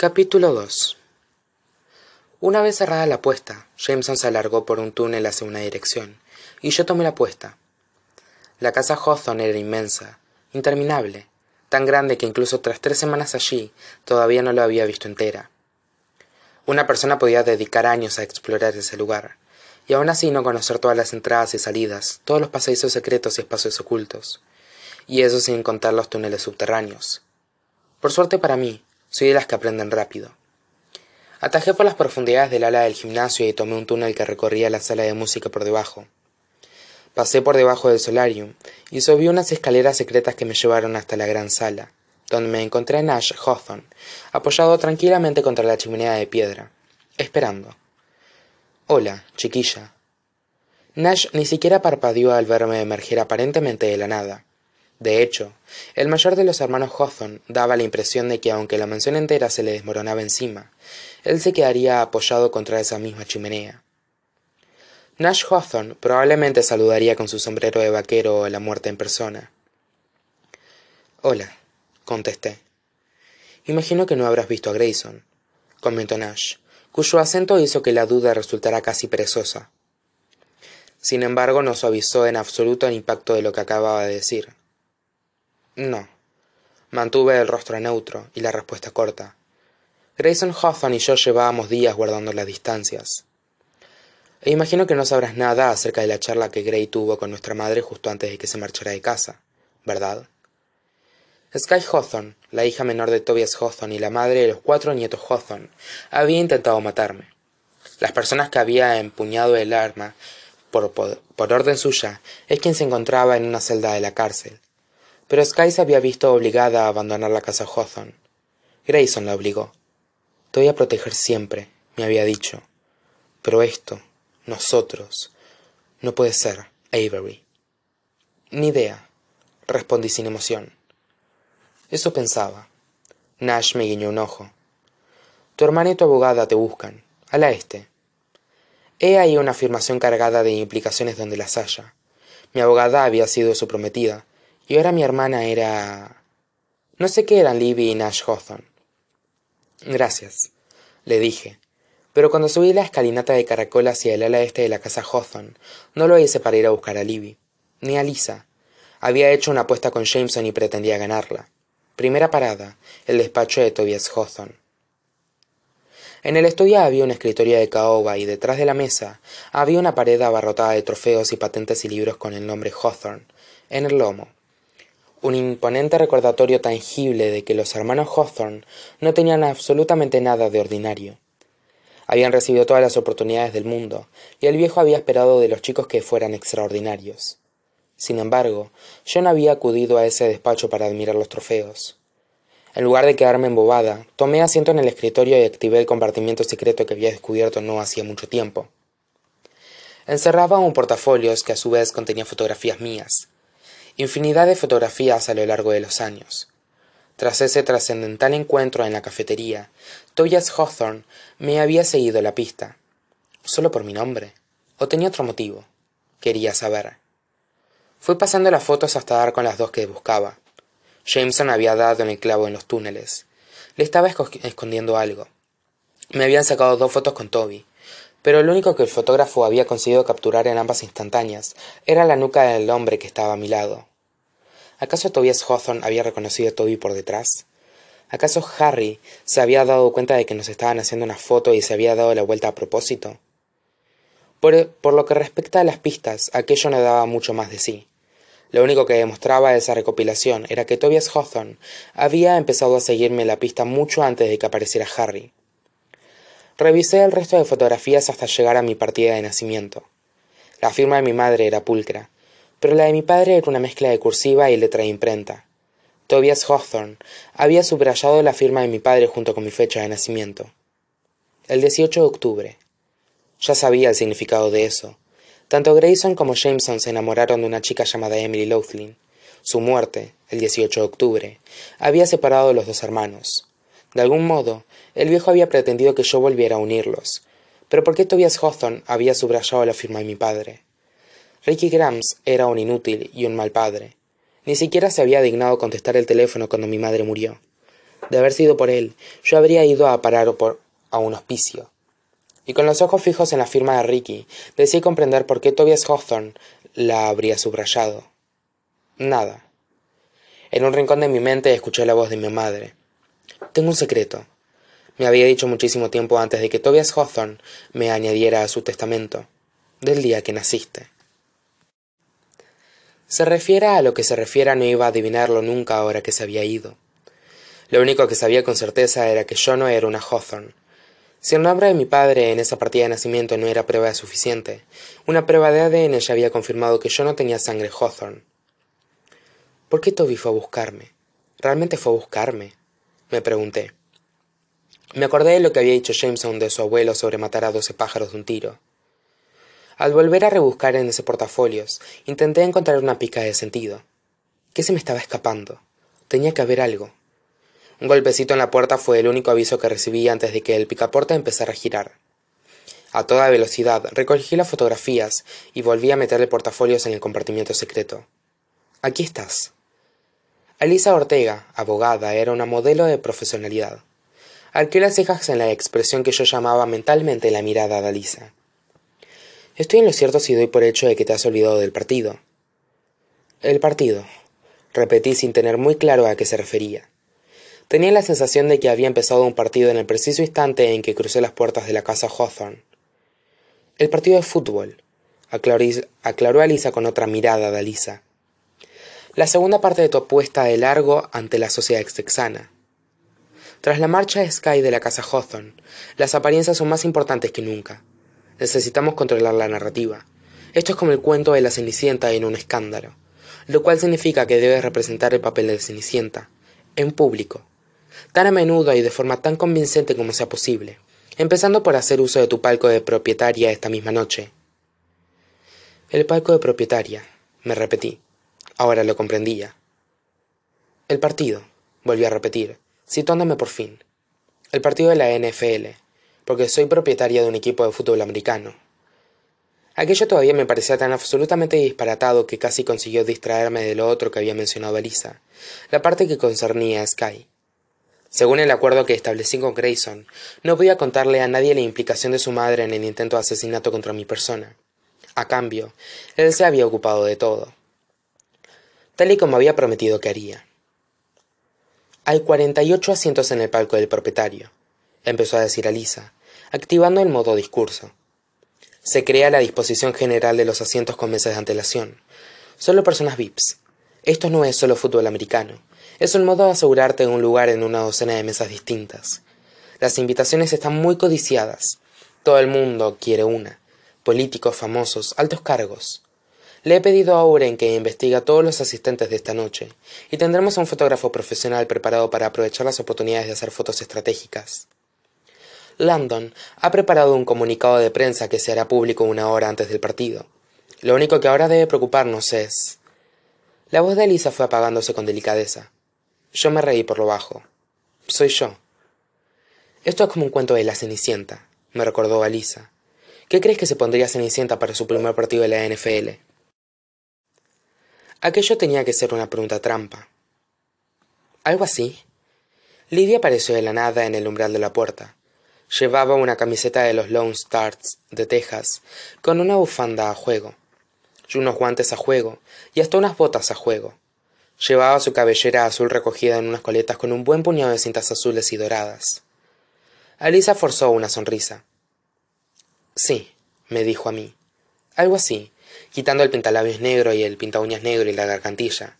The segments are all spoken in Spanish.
Capítulo 2 Una vez cerrada la apuesta, Jameson se alargó por un túnel hacia una dirección, y yo tomé la apuesta. La casa Hawthorne era inmensa, interminable, tan grande que incluso tras tres semanas allí todavía no lo había visto entera. Una persona podía dedicar años a explorar ese lugar, y aún así no conocer todas las entradas y salidas, todos los pasadizos secretos y espacios ocultos, y eso sin contar los túneles subterráneos. Por suerte para mí, soy de las que aprenden rápido. Atajé por las profundidades del ala del gimnasio y tomé un túnel que recorría la sala de música por debajo. Pasé por debajo del solarium y subí unas escaleras secretas que me llevaron hasta la gran sala, donde me encontré a Nash Hawthorne, apoyado tranquilamente contra la chimenea de piedra, esperando. Hola, chiquilla. Nash ni siquiera parpadeó al verme emerger aparentemente de la nada. De hecho, el mayor de los hermanos Hawthorne daba la impresión de que aunque la mansión entera se le desmoronaba encima, él se quedaría apoyado contra esa misma chimenea. Nash Hawthorne probablemente saludaría con su sombrero de vaquero a la muerte en persona. Hola, contesté. Imagino que no habrás visto a Grayson, comentó Nash, cuyo acento hizo que la duda resultara casi perezosa. Sin embargo, no suavizó en absoluto el impacto de lo que acababa de decir. No. Mantuve el rostro neutro y la respuesta corta. Grayson Hawthorne y yo llevábamos días guardando las distancias. E imagino que no sabrás nada acerca de la charla que Gray tuvo con nuestra madre justo antes de que se marchara de casa, ¿verdad? Sky Hawthorne, la hija menor de Tobias Hawthorne y la madre de los cuatro nietos Hawthorne, había intentado matarme. Las personas que había empuñado el arma, por, por, por orden suya, es quien se encontraba en una celda de la cárcel, pero Sky se había visto obligada a abandonar la casa Hawthorne. Grayson la obligó. Te voy a proteger siempre, me había dicho. Pero esto, nosotros, no puede ser, Avery. Ni idea, respondí sin emoción. Eso pensaba. Nash me guiñó un ojo. Tu hermana y tu abogada te buscan. A la este. He ahí una afirmación cargada de implicaciones donde las haya. Mi abogada había sido su prometida, y ahora mi hermana era... No sé qué eran Libby y Nash Hawthorne. Gracias, le dije, pero cuando subí la escalinata de caracol hacia el ala este de la casa Hawthorne, no lo hice para ir a buscar a Libby, ni a Lisa. Había hecho una apuesta con Jameson y pretendía ganarla. Primera parada, el despacho de Tobias Hawthorne. En el estudio había un escritorio de caoba y detrás de la mesa había una pared abarrotada de trofeos y patentes y libros con el nombre Hawthorne en el lomo un imponente recordatorio tangible de que los hermanos Hawthorne no tenían absolutamente nada de ordinario. Habían recibido todas las oportunidades del mundo, y el viejo había esperado de los chicos que fueran extraordinarios. Sin embargo, yo no había acudido a ese despacho para admirar los trofeos. En lugar de quedarme embobada, tomé asiento en el escritorio y activé el compartimiento secreto que había descubierto no hacía mucho tiempo. Encerraba un portafolio que a su vez contenía fotografías mías, infinidad de fotografías a lo largo de los años. Tras ese trascendental encuentro en la cafetería, Tobias Hawthorne me había seguido la pista. ¿Solo por mi nombre? ¿O tenía otro motivo? Quería saber. Fui pasando las fotos hasta dar con las dos que buscaba. Jameson había dado en el clavo en los túneles. Le estaba escondiendo algo. Me habían sacado dos fotos con Toby, pero lo único que el fotógrafo había conseguido capturar en ambas instantáneas era la nuca del hombre que estaba a mi lado. ¿Acaso Tobias Hawthorne había reconocido a Toby por detrás? ¿Acaso Harry se había dado cuenta de que nos estaban haciendo una foto y se había dado la vuelta a propósito? Por, por lo que respecta a las pistas, aquello no daba mucho más de sí. Lo único que demostraba esa recopilación era que Tobias Hawthorne había empezado a seguirme la pista mucho antes de que apareciera Harry. Revisé el resto de fotografías hasta llegar a mi partida de nacimiento. La firma de mi madre era pulcra, pero la de mi padre era una mezcla de cursiva y letra de imprenta. Tobias Hawthorne había subrayado la firma de mi padre junto con mi fecha de nacimiento. El 18 de octubre. Ya sabía el significado de eso. Tanto Grayson como Jameson se enamoraron de una chica llamada Emily Loughlin. Su muerte, el 18 de octubre, había separado a los dos hermanos. De algún modo, el viejo había pretendido que yo volviera a unirlos. Pero ¿por qué Tobias Hawthorne había subrayado la firma de mi padre? Ricky Grams era un inútil y un mal padre. Ni siquiera se había dignado contestar el teléfono cuando mi madre murió. De haber sido por él, yo habría ido a parar a un hospicio. Y con los ojos fijos en la firma de Ricky, deseé comprender por qué Tobias Hawthorne la habría subrayado. Nada. En un rincón de mi mente escuché la voz de mi madre. Tengo un secreto. Me había dicho muchísimo tiempo antes de que Tobias Hawthorne me añadiera a su testamento, del día que naciste. Se refiera a lo que se refiera no iba a adivinarlo nunca ahora que se había ido. Lo único que sabía con certeza era que yo no era una Hawthorne. Si el nombre de mi padre en esa partida de nacimiento no era prueba suficiente, una prueba de ADN ya había confirmado que yo no tenía sangre Hawthorne. ¿Por qué Toby fue a buscarme? ¿Realmente fue a buscarme? Me pregunté. Me acordé de lo que había dicho Jameson de su abuelo sobre matar a doce pájaros de un tiro. Al volver a rebuscar en ese portafolios, intenté encontrar una pica de sentido. ¿Qué se me estaba escapando? Tenía que haber algo. Un golpecito en la puerta fue el único aviso que recibí antes de que el picaporte empezara a girar. A toda velocidad recogí las fotografías y volví a meter el portafolios en el compartimiento secreto. Aquí estás. Alisa Ortega, abogada, era una modelo de profesionalidad. Arqué las cejas en la expresión que yo llamaba mentalmente la mirada de Alisa. Estoy en lo cierto si doy por hecho de que te has olvidado del partido. El partido, repetí sin tener muy claro a qué se refería. Tenía la sensación de que había empezado un partido en el preciso instante en que crucé las puertas de la casa Hawthorne. El partido de fútbol, aclaró, Alisa con otra mirada de Alisa. La segunda parte de tu apuesta de largo ante la sociedad texana. Tras la marcha de Sky de la casa Hawthorne, las apariencias son más importantes que nunca. Necesitamos controlar la narrativa. Esto es como el cuento de la Cenicienta en un escándalo, lo cual significa que debes representar el papel de Cenicienta, en público, tan a menudo y de forma tan convincente como sea posible, empezando por hacer uso de tu palco de propietaria esta misma noche. El palco de propietaria, me repetí. Ahora lo comprendía. El partido, volví a repetir, situándome por fin. El partido de la NFL, porque soy propietaria de un equipo de fútbol americano. Aquello todavía me parecía tan absolutamente disparatado que casi consiguió distraerme de lo otro que había mencionado Elisa, la parte que concernía a Sky. Según el acuerdo que establecí con Grayson, no podía contarle a nadie la implicación de su madre en el intento de asesinato contra mi persona. A cambio, él se había ocupado de todo. Tal y como había prometido que haría. Hay cuarenta y ocho asientos en el palco del propietario, empezó a decir Alisa, activando el modo discurso. Se crea la disposición general de los asientos con meses de antelación. Solo personas VIPs. Esto no es solo fútbol americano. Es un modo de asegurarte un lugar en una docena de mesas distintas. Las invitaciones están muy codiciadas. Todo el mundo quiere una. Políticos, famosos, altos cargos. Le he pedido a Oren que investigue a todos los asistentes de esta noche, y tendremos a un fotógrafo profesional preparado para aprovechar las oportunidades de hacer fotos estratégicas. Landon ha preparado un comunicado de prensa que se hará público una hora antes del partido. Lo único que ahora debe preocuparnos es. La voz de Elisa fue apagándose con delicadeza. Yo me reí por lo bajo. Soy yo. Esto es como un cuento de la Cenicienta, me recordó Alisa. ¿Qué crees que se pondría Cenicienta para su primer partido de la NFL? Aquello tenía que ser una pregunta trampa. ¿Algo así? Lidia apareció de la nada en el umbral de la puerta. Llevaba una camiseta de los Lone Stars de Texas, con una bufanda a juego, y unos guantes a juego, y hasta unas botas a juego. Llevaba su cabellera azul recogida en unas coletas con un buen puñado de cintas azules y doradas. Alisa forzó una sonrisa. Sí, me dijo a mí. Algo así, quitando el pintalabios negro y el pintauñas negro y la gargantilla.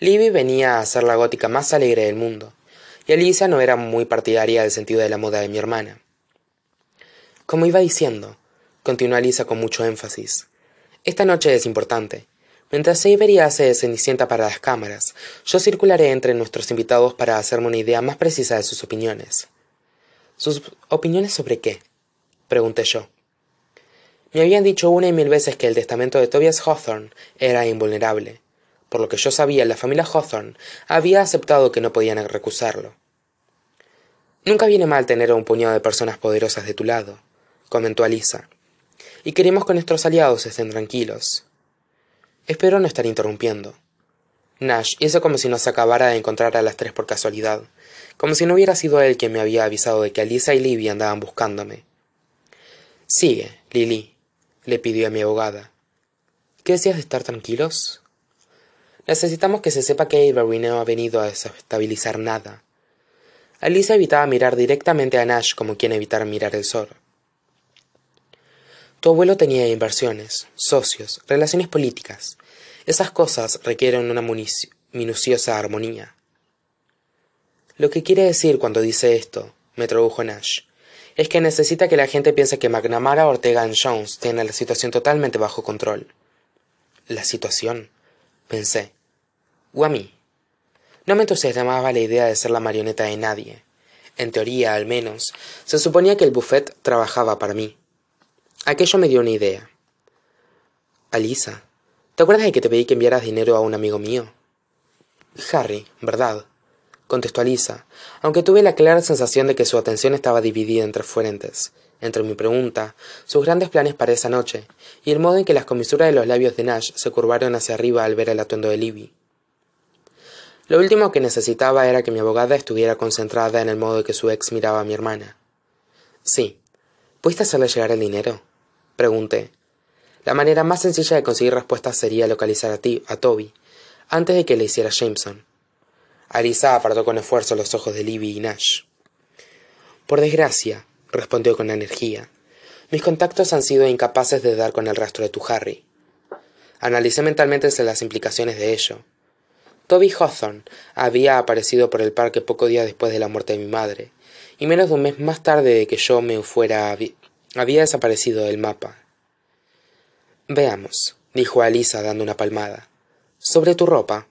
Libby venía a ser la gótica más alegre del mundo, y Alisa no era muy partidaria del sentido de la moda de mi hermana. Como iba diciendo, continuó Alisa con mucho énfasis, esta noche es importante. Mientras Avery hace de Cenicienta para las cámaras, yo circularé entre nuestros invitados para hacerme una idea más precisa de sus opiniones. ¿Sus opiniones sobre qué? pregunté yo. Me habían dicho una y mil veces que el testamento de Tobias Hawthorne era invulnerable. Por lo que yo sabía, la familia Hawthorne había aceptado que no podían recusarlo. Nunca viene mal tener a un puñado de personas poderosas de tu lado, comentó Alisa. Y queremos que nuestros aliados estén tranquilos. Espero no estar interrumpiendo. nash hizo como si nos acabara de encontrar a las tres por casualidad como si no hubiera sido él quien me había avisado de que Alisa y Libby andaban buscándome sigue lili le pidió a mi abogada qué decías de estar tranquilos necesitamos que se sepa que avery no ha venido a desestabilizar nada. Alisa evitaba mirar directamente a nash como quien evitara mirar el sol. Tu abuelo tenía inversiones socios relaciones políticas. Esas cosas requieren una minuciosa armonía. Lo que quiere decir cuando dice esto me tradujo nash es que necesita que la gente piense que mcnamara ortega jones tienen la situación totalmente bajo control. La situación pensé o a mí. No me entusiasmaba la idea de ser la marioneta de nadie. En teoría al menos se suponía que el buffet trabajaba para mí. Aquello me dio una idea. Alisa te acuerdas de que te pedí que enviaras dinero a un amigo mío harry verdad contestó alisa aunque tuve la clara sensación de que su atención estaba dividida entre frentes entre mi pregunta sus grandes planes para esa noche y el modo en que las comisuras de los labios de nash se curvaron hacia arriba al ver el atuendo de libby lo último que necesitaba era que mi abogada estuviera concentrada en el modo en que su ex miraba a mi hermana sí pudiste hacerle llegar el dinero pregunté la manera más sencilla de conseguir respuestas sería localizar a, ti, a toby antes de que le hiciera jameson Alisa apartó con esfuerzo los ojos de Libby y Nash. Por desgracia, respondió con energía, mis contactos han sido incapaces de dar con el rastro de tu Harry. Analicé mentalmente las implicaciones de ello. Toby Hawthorne había aparecido por el parque poco días después de la muerte de mi madre, y menos de un mes más tarde de que yo me fuera había desaparecido del mapa. Veamos, dijo Alisa dando una palmada. Sobre tu ropa.